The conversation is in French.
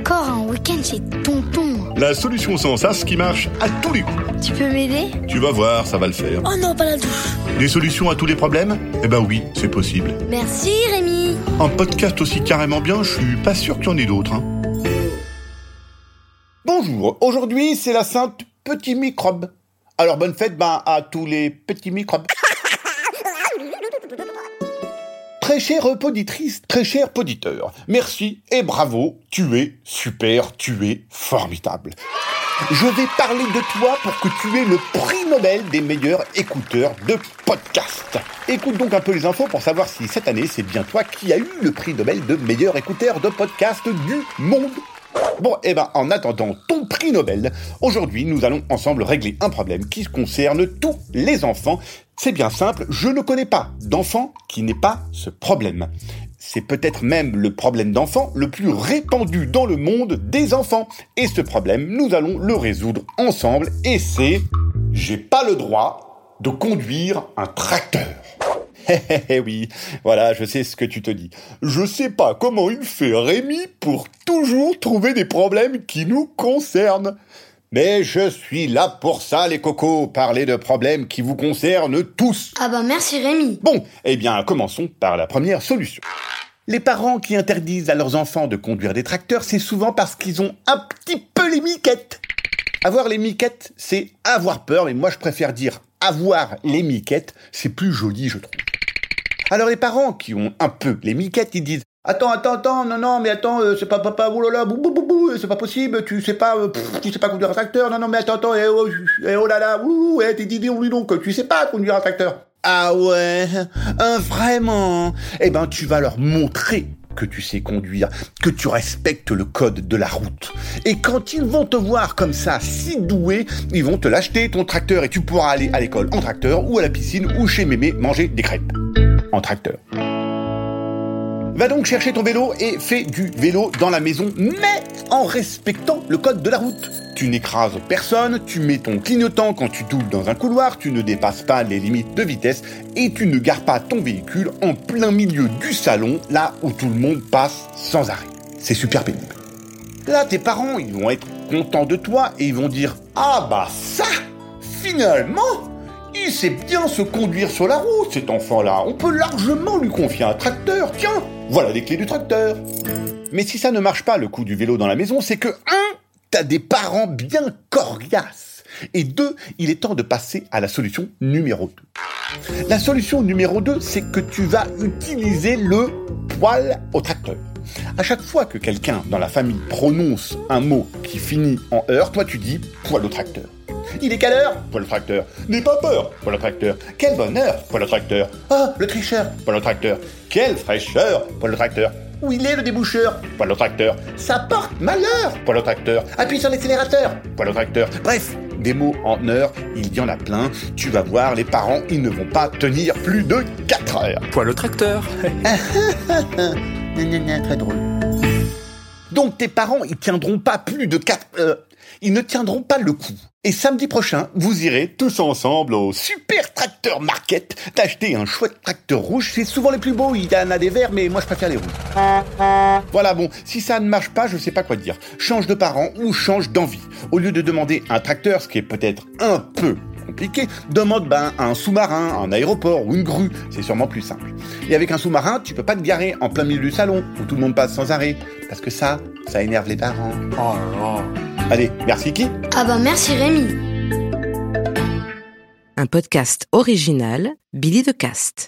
Encore un week-end chez Tonton. La solution sans sas qui marche à tous les coups. Tu peux m'aider? Tu vas voir, ça va le faire. Oh non, pas la douche. Des solutions à tous les problèmes? Eh ben oui, c'est possible. Merci Rémi. Un podcast aussi carrément bien, je suis pas sûr qu'il y en ait d'autres. hein. Bonjour, aujourd'hui c'est la sainte petit microbe. Alors bonne fête ben, à tous les petits microbes. Très chère poditrice, très cher poditeur, merci et bravo, tu es super, tu es formidable. Je vais parler de toi pour que tu aies le prix Nobel des meilleurs écouteurs de podcast. Écoute donc un peu les infos pour savoir si cette année c'est bien toi qui as eu le prix Nobel de meilleur écouteur de podcast du monde. Bon, eh ben, en attendant ton prix Nobel, aujourd'hui, nous allons ensemble régler un problème qui concerne tous les enfants. C'est bien simple, je ne connais pas d'enfant qui n'ait pas ce problème. C'est peut-être même le problème d'enfant le plus répandu dans le monde des enfants. Et ce problème, nous allons le résoudre ensemble et c'est j'ai pas le droit de conduire un tracteur. Eh oui, voilà, je sais ce que tu te dis. Je sais pas comment il fait Rémi pour toujours trouver des problèmes qui nous concernent. Mais je suis là pour ça, les cocos, parler de problèmes qui vous concernent tous. Ah bah merci Rémi. Bon, eh bien, commençons par la première solution. Les parents qui interdisent à leurs enfants de conduire des tracteurs, c'est souvent parce qu'ils ont un petit peu les miquettes. Avoir les miquettes, c'est avoir peur, mais moi je préfère dire avoir les miquettes, c'est plus joli, je trouve. Alors les parents qui ont un peu les miquettes, ils disent Attends, attends, attends, non, non, mais attends, euh, c'est pas papa, là, bou, bou, bou, bou, c'est pas possible, tu sais pas, euh, tu sais pas conduire un tracteur, non, non, mais attends, attends, eh oh, eh, oh là là, ouh, eh, t'es dis oui donc, tu sais pas conduire un tracteur. Ah ouais, hein, vraiment Eh ben, tu vas leur montrer que tu sais conduire, que tu respectes le code de la route. Et quand ils vont te voir comme ça, si doué, ils vont te l'acheter ton tracteur et tu pourras aller à l'école en tracteur ou à la piscine ou chez mémé manger des crêpes en tracteur. Va donc chercher ton vélo et fais du vélo dans la maison, mais en respectant le code de la route. Tu n'écrases personne, tu mets ton clignotant quand tu doubles dans un couloir, tu ne dépasses pas les limites de vitesse et tu ne gares pas ton véhicule en plein milieu du salon, là où tout le monde passe sans arrêt. C'est super pénible. Là, tes parents, ils vont être contents de toi et ils vont dire Ah bah ça Finalement il sait bien se conduire sur la route, cet enfant-là. On peut largement lui confier un tracteur. Tiens, voilà les clés du tracteur. Mais si ça ne marche pas, le coup du vélo dans la maison, c'est que, un, t'as des parents bien coriaces. Et deux, il est temps de passer à la solution numéro 2. La solution numéro 2, c'est que tu vas utiliser le poil au tracteur. À chaque fois que quelqu'un dans la famille prononce un mot qui finit en heure, toi tu dis poil au tracteur. Il est quelle heure? Poil au tracteur. N'aie pas peur Poil au tracteur. Quel bonheur Poil au tracteur. Ah, le tricheur Poil au tracteur. Quelle fraîcheur Poil au tracteur. Où il est le déboucheur? Poil au tracteur. Ça porte malheur Poil au tracteur. Appuie sur l'accélérateur Poil au tracteur. Bref, des mots en heure, il y en a plein. Tu vas voir, les parents, ils ne vont pas tenir plus de 4 heures. Poil au tracteur. Très drôle. Donc tes parents, ils tiendront pas plus de 4 heures. Ils ne tiendront pas le coup. Et samedi prochain, vous irez tous ensemble au Super Tracteur Market t'acheter un chouette tracteur rouge. C'est souvent les plus beaux. Il y en a des verts, mais moi je préfère les rouges. Voilà, bon, si ça ne marche pas, je sais pas quoi dire. Change de parents ou change d'envie. Au lieu de demander un tracteur, ce qui est peut-être un peu compliqué, demande ben, un sous-marin, un aéroport ou une grue. C'est sûrement plus simple. Et avec un sous-marin, tu peux pas te garer en plein milieu du salon où tout le monde passe sans arrêt. Parce que ça, ça énerve les parents. Oh là. Allez, merci qui Ah bah merci Rémi. Un podcast original Billy de Cast.